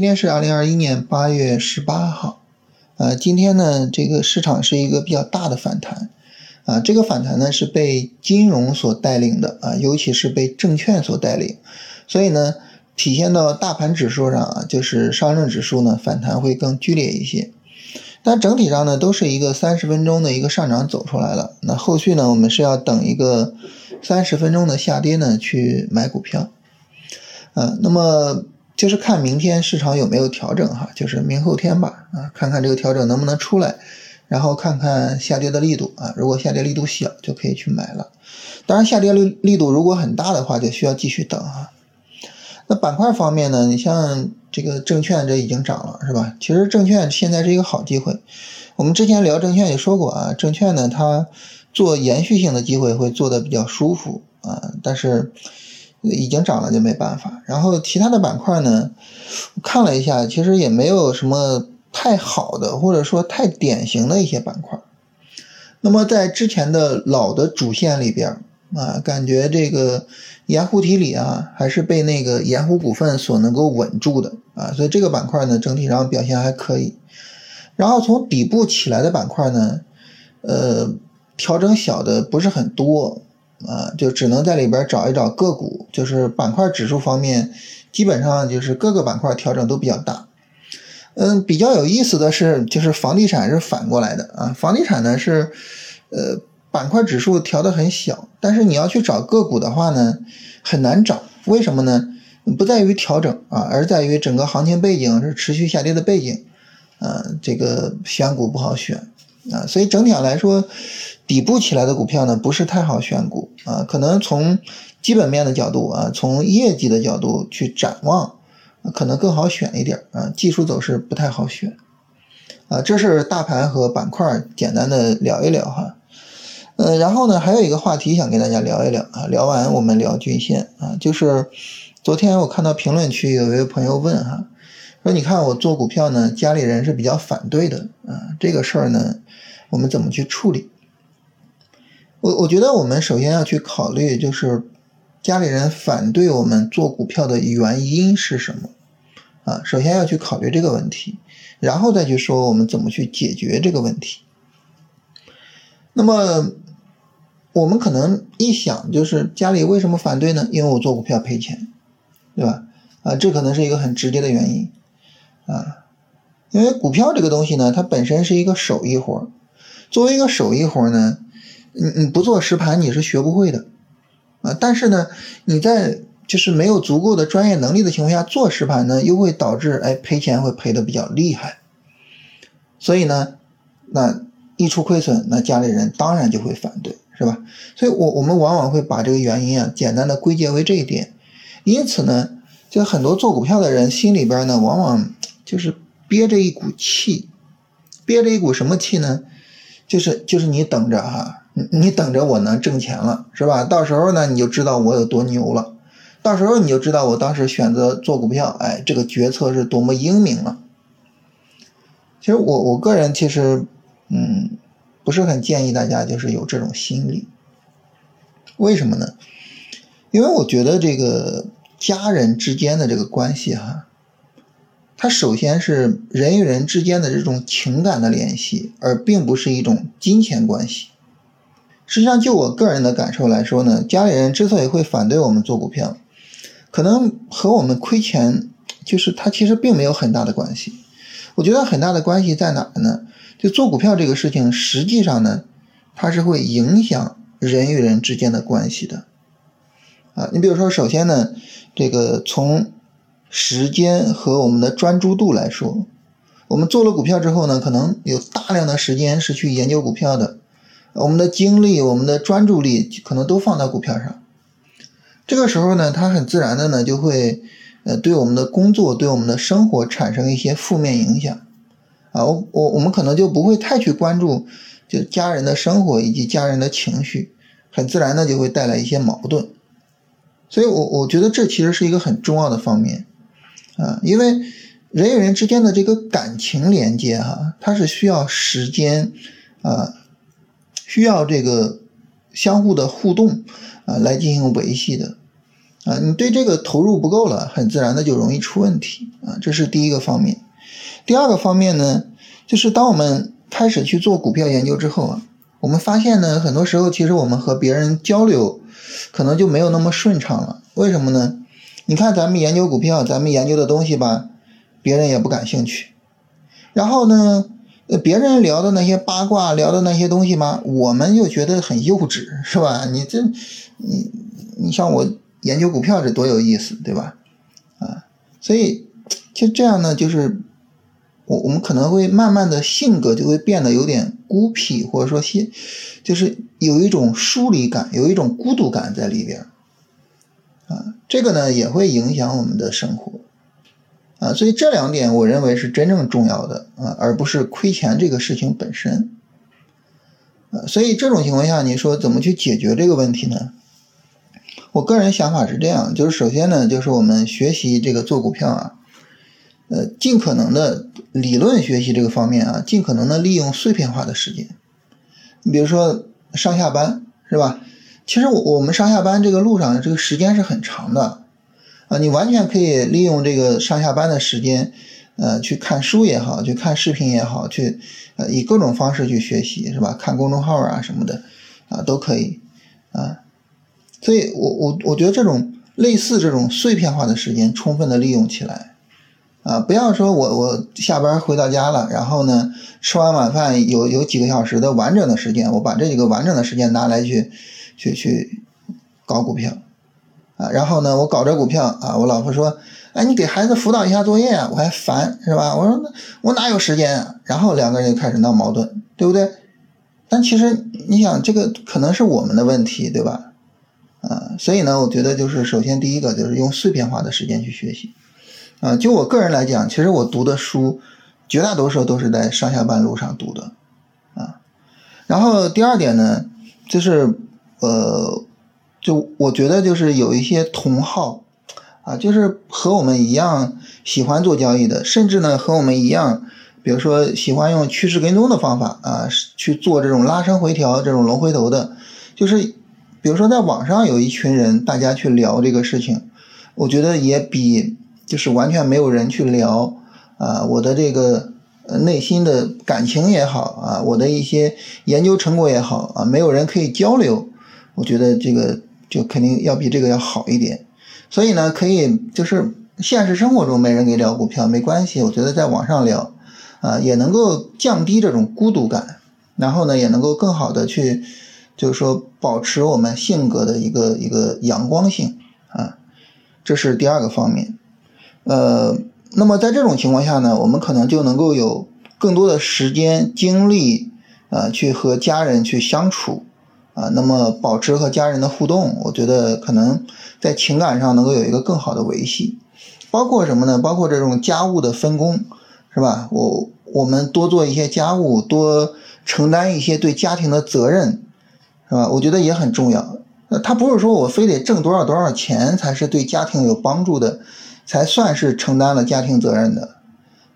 今天是二零二一年八月十八号，呃，今天呢，这个市场是一个比较大的反弹，啊，这个反弹呢是被金融所带领的啊，尤其是被证券所带领，所以呢，体现到大盘指数上啊，就是上证指数呢反弹会更剧烈一些，但整体上呢都是一个三十分钟的一个上涨走出来了，那后续呢我们是要等一个三十分钟的下跌呢去买股票，啊，那么。就是看明天市场有没有调整哈，就是明后天吧啊，看看这个调整能不能出来，然后看看下跌的力度啊，如果下跌力度小就可以去买了，当然下跌力力度如果很大的话就需要继续等哈。那板块方面呢，你像这个证券这已经涨了是吧？其实证券现在是一个好机会，我们之前聊证券也说过啊，证券呢它做延续性的机会会做的比较舒服啊，但是。已经涨了就没办法，然后其他的板块呢，看了一下，其实也没有什么太好的或者说太典型的一些板块。那么在之前的老的主线里边啊，感觉这个盐湖提锂啊，还是被那个盐湖股份所能够稳住的啊，所以这个板块呢整体上表现还可以。然后从底部起来的板块呢，呃，调整小的不是很多。啊，就只能在里边找一找个股，就是板块指数方面，基本上就是各个板块调整都比较大。嗯，比较有意思的是，就是房地产是反过来的啊，房地产呢是，呃，板块指数调的很小，但是你要去找个股的话呢，很难找。为什么呢？不在于调整啊，而在于整个行情背景是持续下跌的背景，啊，这个选股不好选啊，所以整体上来说。底部起来的股票呢，不是太好选股啊，可能从基本面的角度啊，从业绩的角度去展望，可能更好选一点啊，技术走势不太好选啊。这是大盘和板块简单的聊一聊哈，呃，然后呢，还有一个话题想跟大家聊一聊啊，聊完我们聊均线啊，就是昨天我看到评论区有一位朋友问哈，说你看我做股票呢，家里人是比较反对的啊，这个事儿呢，我们怎么去处理？我我觉得我们首先要去考虑，就是家里人反对我们做股票的原因是什么啊？首先要去考虑这个问题，然后再去说我们怎么去解决这个问题。那么我们可能一想，就是家里为什么反对呢？因为我做股票赔钱，对吧？啊，这可能是一个很直接的原因啊。因为股票这个东西呢，它本身是一个手艺活作为一个手艺活呢。你你不做实盘你是学不会的，啊，但是呢，你在就是没有足够的专业能力的情况下做实盘呢，又会导致哎赔钱会赔的比较厉害，所以呢，那一出亏损，那家里人当然就会反对，是吧？所以我我们往往会把这个原因啊简单的归结为这一点，因此呢，就很多做股票的人心里边呢，往往就是憋着一股气，憋着一股什么气呢？就是就是你等着哈。你你等着我能挣钱了，是吧？到时候呢，你就知道我有多牛了。到时候你就知道我当时选择做股票，哎，这个决策是多么英明了。其实我我个人其实，嗯，不是很建议大家就是有这种心理。为什么呢？因为我觉得这个家人之间的这个关系哈，它首先是人与人之间的这种情感的联系，而并不是一种金钱关系。实际上，就我个人的感受来说呢，家里人之所以会反对我们做股票，可能和我们亏钱，就是它其实并没有很大的关系。我觉得很大的关系在哪呢？就做股票这个事情，实际上呢，它是会影响人与人之间的关系的。啊，你比如说，首先呢，这个从时间和我们的专注度来说，我们做了股票之后呢，可能有大量的时间是去研究股票的。我们的精力、我们的专注力可能都放到股票上，这个时候呢，它很自然的呢就会，呃，对我们的工作、对我们的生活产生一些负面影响，啊，我我我们可能就不会太去关注就家人的生活以及家人的情绪，很自然的就会带来一些矛盾，所以我我觉得这其实是一个很重要的方面，啊，因为人与人之间的这个感情连接哈，它是需要时间，啊。需要这个相互的互动啊来进行维系的，啊，你对这个投入不够了，很自然的就容易出问题啊，这是第一个方面。第二个方面呢，就是当我们开始去做股票研究之后啊，我们发现呢，很多时候其实我们和别人交流可能就没有那么顺畅了。为什么呢？你看咱们研究股票，咱们研究的东西吧，别人也不感兴趣。然后呢，别人聊的那些八卦，聊的那些东西嘛，我们又觉得很幼稚，是吧？你这，你你像我。研究股票这多有意思，对吧？啊，所以就这样呢，就是我我们可能会慢慢的性格就会变得有点孤僻，或者说些就是有一种疏离感，有一种孤独感在里边啊，这个呢也会影响我们的生活啊，所以这两点我认为是真正重要的啊，而不是亏钱这个事情本身啊，所以这种情况下，你说怎么去解决这个问题呢？我个人想法是这样，就是首先呢，就是我们学习这个做股票啊，呃，尽可能的理论学习这个方面啊，尽可能的利用碎片化的时间。你比如说上下班是吧？其实我我们上下班这个路上这个时间是很长的啊，你完全可以利用这个上下班的时间，呃，去看书也好，去看视频也好，去呃以各种方式去学习是吧？看公众号啊什么的啊都可以啊。所以，我我我觉得这种类似这种碎片化的时间，充分的利用起来，啊，不要说我我下班回到家了，然后呢，吃完晚饭有有几个小时的完整的时间，我把这几个完整的时间拿来去去去搞股票，啊，然后呢，我搞这股票啊，我老婆说，哎，你给孩子辅导一下作业啊，我还烦是吧？我说那我哪有时间啊？然后两个人就开始闹矛盾，对不对？但其实你想，这个可能是我们的问题，对吧？啊，所以呢，我觉得就是首先第一个就是用碎片化的时间去学习，啊，就我个人来讲，其实我读的书绝大多数都是在上下班路上读的，啊，然后第二点呢，就是呃，就我觉得就是有一些同好，啊，就是和我们一样喜欢做交易的，甚至呢和我们一样，比如说喜欢用趋势跟踪的方法啊去做这种拉升回调这种龙回头的，就是。比如说，在网上有一群人，大家去聊这个事情，我觉得也比就是完全没有人去聊啊，我的这个内心的感情也好啊，我的一些研究成果也好啊，没有人可以交流，我觉得这个就肯定要比这个要好一点。所以呢，可以就是现实生活中没人给聊股票没关系，我觉得在网上聊啊，也能够降低这种孤独感，然后呢，也能够更好的去。就是说，保持我们性格的一个一个阳光性啊，这是第二个方面。呃，那么在这种情况下呢，我们可能就能够有更多的时间精力啊，去和家人去相处啊，那么保持和家人的互动，我觉得可能在情感上能够有一个更好的维系。包括什么呢？包括这种家务的分工，是吧？我我们多做一些家务，多承担一些对家庭的责任。是吧？我觉得也很重要。呃，他不是说我非得挣多少多少钱才是对家庭有帮助的，才算是承担了家庭责任的，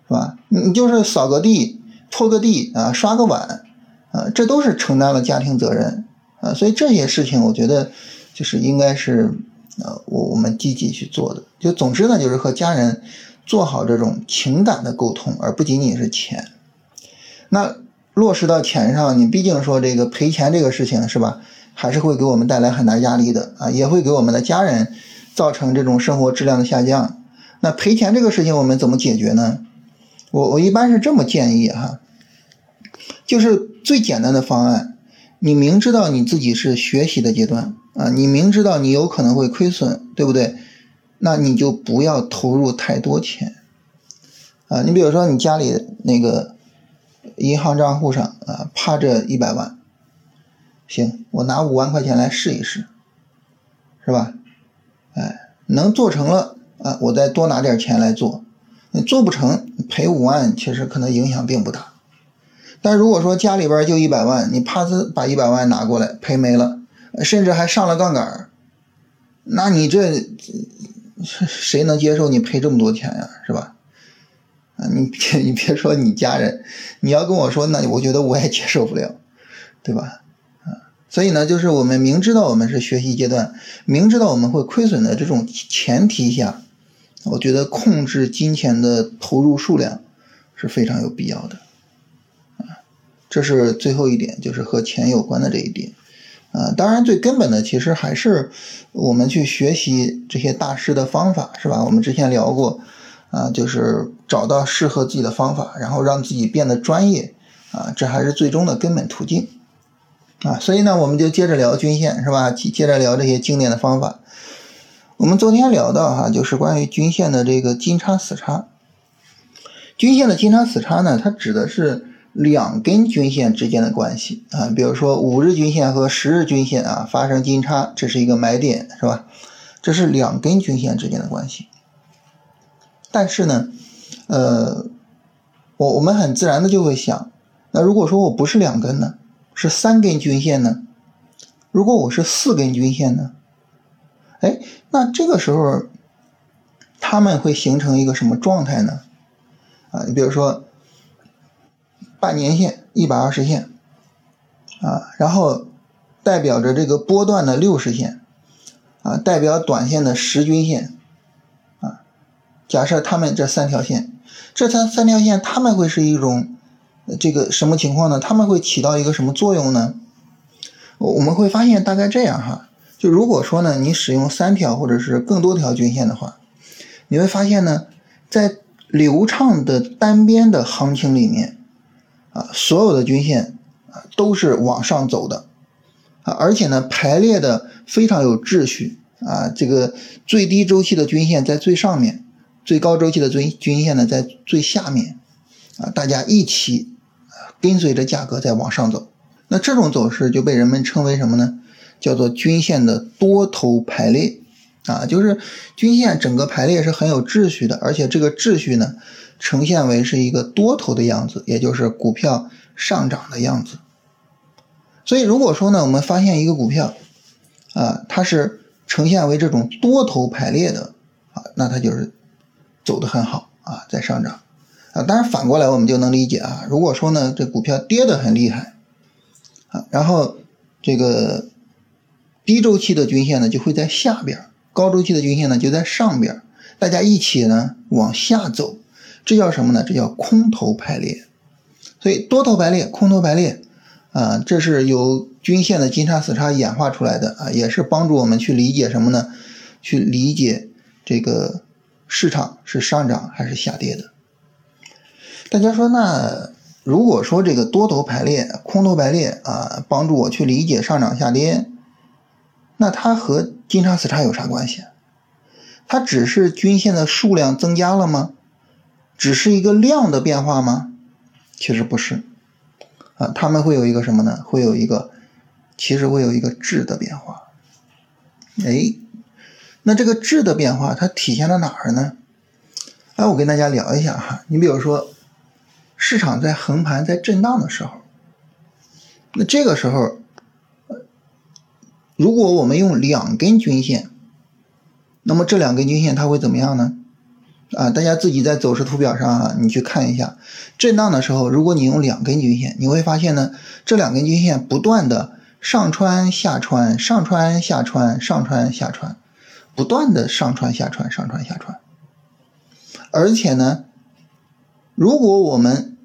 是吧？你就是扫个地、拖个地啊、刷个碗啊，这都是承担了家庭责任啊。所以这些事情，我觉得就是应该是呃，我我们积极去做的。就总之呢，就是和家人做好这种情感的沟通，而不仅仅是钱。那。落实到钱上，你毕竟说这个赔钱这个事情是吧，还是会给我们带来很大压力的啊，也会给我们的家人造成这种生活质量的下降。那赔钱这个事情我们怎么解决呢？我我一般是这么建议哈，就是最简单的方案，你明知道你自己是学习的阶段啊，你明知道你有可能会亏损，对不对？那你就不要投入太多钱啊。你比如说你家里那个。银行账户上啊，趴着一百万，行，我拿五万块钱来试一试，是吧？哎，能做成了啊，我再多拿点钱来做。你做不成，赔五万，其实可能影响并不大。但如果说家里边就一百万，你啪呲把一百万拿过来赔没了，甚至还上了杠杆，那你这谁能接受你赔这么多钱呀？是吧？啊，你别你别说你家人，你要跟我说，那我觉得我也接受不了，对吧？啊，所以呢，就是我们明知道我们是学习阶段，明知道我们会亏损的这种前提下，我觉得控制金钱的投入数量是非常有必要的。这是最后一点，就是和钱有关的这一点。啊，当然最根本的其实还是我们去学习这些大师的方法，是吧？我们之前聊过，啊，就是找到适合自己的方法，然后让自己变得专业，啊，这还是最终的根本途径。啊，所以呢，我们就接着聊均线，是吧？接接着聊这些经典的方法。我们昨天聊到哈，就是关于均线的这个金叉死叉。均线的金叉死叉呢，它指的是。两根均线之间的关系啊，比如说五日均线和十日均线啊发生金叉，这是一个买点，是吧？这是两根均线之间的关系。但是呢，呃，我我们很自然的就会想，那如果说我不是两根呢，是三根均线呢？如果我是四根均线呢？哎，那这个时候他们会形成一个什么状态呢？啊，你比如说。半年线一百二十线啊，然后代表着这个波段的六十线啊，代表短线的十均线啊。假设他们这三条线，这三三条线他们会是一种这个什么情况呢？他们会起到一个什么作用呢？我们会发现大概这样哈，就如果说呢，你使用三条或者是更多条均线的话，你会发现呢，在流畅的单边的行情里面。啊，所有的均线啊都是往上走的啊，而且呢排列的非常有秩序啊。这个最低周期的均线在最上面，最高周期的均均线呢在最下面啊。大家一起跟随着价格在往上走，那这种走势就被人们称为什么呢？叫做均线的多头排列啊，就是均线整个排列是很有秩序的，而且这个秩序呢。呈现为是一个多头的样子，也就是股票上涨的样子。所以，如果说呢，我们发现一个股票，啊，它是呈现为这种多头排列的，啊，那它就是走的很好啊，在上涨。啊，当然反过来我们就能理解啊，如果说呢，这股票跌的很厉害，啊，然后这个低周期的均线呢就会在下边，高周期的均线呢就在上边，大家一起呢往下走。这叫什么呢？这叫空头排列，所以多头排列、空头排列，啊，这是由均线的金叉死叉演化出来的啊，也是帮助我们去理解什么呢？去理解这个市场是上涨还是下跌的。大家说，那如果说这个多头排列、空头排列啊，帮助我去理解上涨下跌，那它和金叉死叉有啥关系？它只是均线的数量增加了吗？只是一个量的变化吗？其实不是，啊，他们会有一个什么呢？会有一个，其实会有一个质的变化。哎，那这个质的变化它体现在哪儿呢？哎，我跟大家聊一下哈。你比如说，市场在横盘在震荡的时候，那这个时候，如果我们用两根均线，那么这两根均线它会怎么样呢？啊，大家自己在走势图表上啊，你去看一下，震荡的时候，如果你用两根均线，你会发现呢，这两根均线不断的上穿下穿，上穿下穿，上穿下穿，不断的上穿下穿，上穿下穿。而且呢，如果我们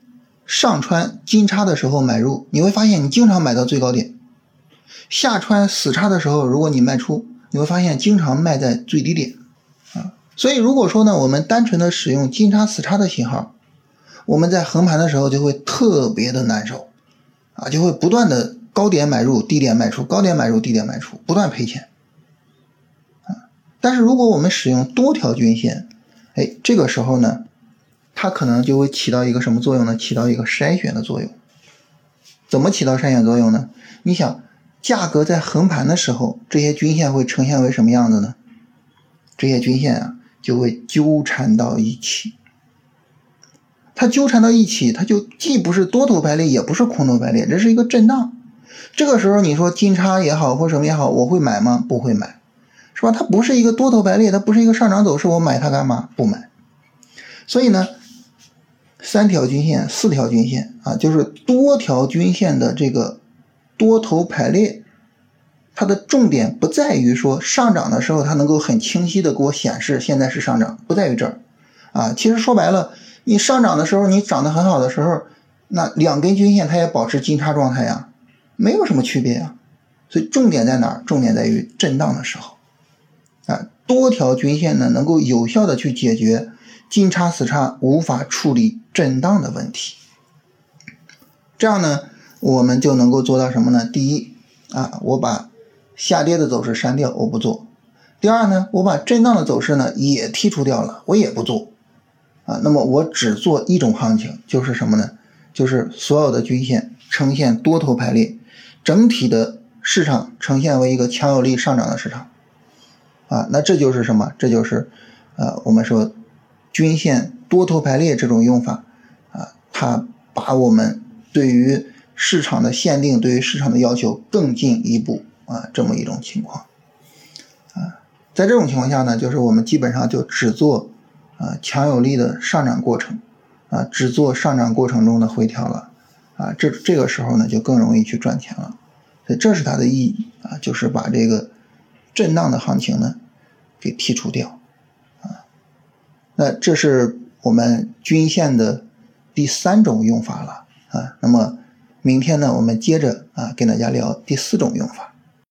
上穿金叉的时候买入，你会发现你经常买到最高点；下穿死叉的时候，如果你卖出，你会发现经常卖在最低点啊。所以，如果说呢，我们单纯的使用金叉死叉的信号，我们在横盘的时候就会特别的难受，啊，就会不断的高点买入，低点卖出，高点买入，低点卖出，不断赔钱，啊。但是如果我们使用多条均线，哎，这个时候呢，它可能就会起到一个什么作用呢？起到一个筛选的作用。怎么起到筛选作用呢？你想，价格在横盘的时候，这些均线会呈现为什么样子呢？这些均线啊。就会纠缠到一起，它纠缠到一起，它就既不是多头排列，也不是空头排列，这是一个震荡。这个时候你说金叉也好，或什么也好，我会买吗？不会买，是吧？它不是一个多头排列，它不是一个上涨走势，我买它干嘛？不买。所以呢，三条均线、四条均线啊，就是多条均线的这个多头排列它的重点不在于说上涨的时候它能够很清晰的给我显示现在是上涨，不在于这儿啊。其实说白了，你上涨的时候你涨得很好的时候，那两根均线它也保持金叉状态呀，没有什么区别呀。所以重点在哪儿？重点在于震荡的时候啊，多条均线呢能够有效的去解决金叉死叉无法处理震荡的问题。这样呢，我们就能够做到什么呢？第一啊，我把下跌的走势删掉，我不做；第二呢，我把震荡的走势呢也剔除掉了，我也不做啊。那么我只做一种行情，就是什么呢？就是所有的均线呈现多头排列，整体的市场呈现为一个强有力上涨的市场啊。那这就是什么？这就是呃，我们说均线多头排列这种用法啊，它把我们对于市场的限定，对于市场的要求更进一步啊，这么一种情况啊，在这种情况下呢，就是我们基本上就只做啊强有力的上涨过程啊，只做上涨过程中的回调了啊，这这个时候呢就更容易去赚钱了，所以这是它的意义啊，就是把这个震荡的行情呢给剔除掉啊，那这是我们均线的第三种用法了。啊，那么明天呢，我们接着啊跟大家聊第四种用法。